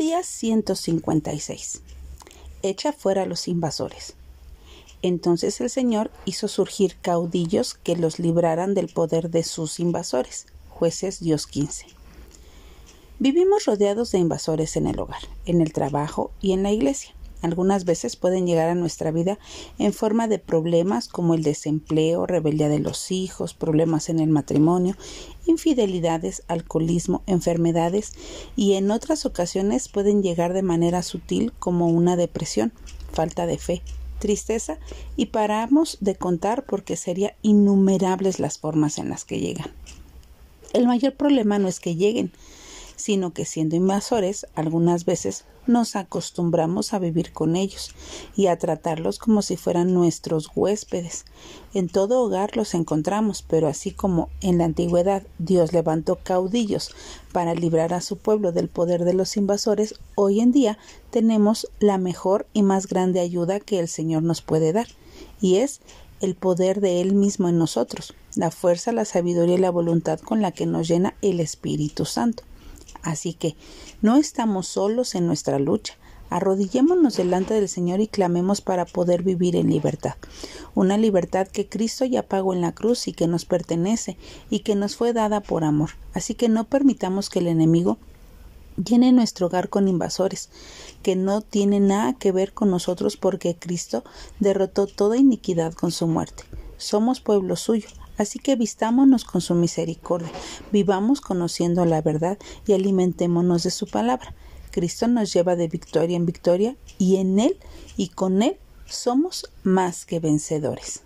Día 156. Echa fuera a los invasores. Entonces el Señor hizo surgir caudillos que los libraran del poder de sus invasores. Jueces Dios 15. Vivimos rodeados de invasores en el hogar, en el trabajo y en la iglesia. Algunas veces pueden llegar a nuestra vida en forma de problemas como el desempleo, rebeldía de los hijos, problemas en el matrimonio, infidelidades, alcoholismo, enfermedades y en otras ocasiones pueden llegar de manera sutil como una depresión, falta de fe, tristeza y paramos de contar porque serían innumerables las formas en las que llegan. El mayor problema no es que lleguen, sino que siendo invasores, algunas veces nos acostumbramos a vivir con ellos y a tratarlos como si fueran nuestros huéspedes. En todo hogar los encontramos, pero así como en la antigüedad Dios levantó caudillos para librar a su pueblo del poder de los invasores, hoy en día tenemos la mejor y más grande ayuda que el Señor nos puede dar, y es el poder de Él mismo en nosotros, la fuerza, la sabiduría y la voluntad con la que nos llena el Espíritu Santo. Así que no estamos solos en nuestra lucha. Arrodillémonos delante del Señor y clamemos para poder vivir en libertad. Una libertad que Cristo ya pagó en la cruz y que nos pertenece y que nos fue dada por amor. Así que no permitamos que el enemigo llene nuestro hogar con invasores, que no tienen nada que ver con nosotros porque Cristo derrotó toda iniquidad con su muerte. Somos pueblo suyo, Así que vistámonos con su misericordia, vivamos conociendo la verdad y alimentémonos de su palabra. Cristo nos lleva de victoria en victoria y en Él y con Él somos más que vencedores.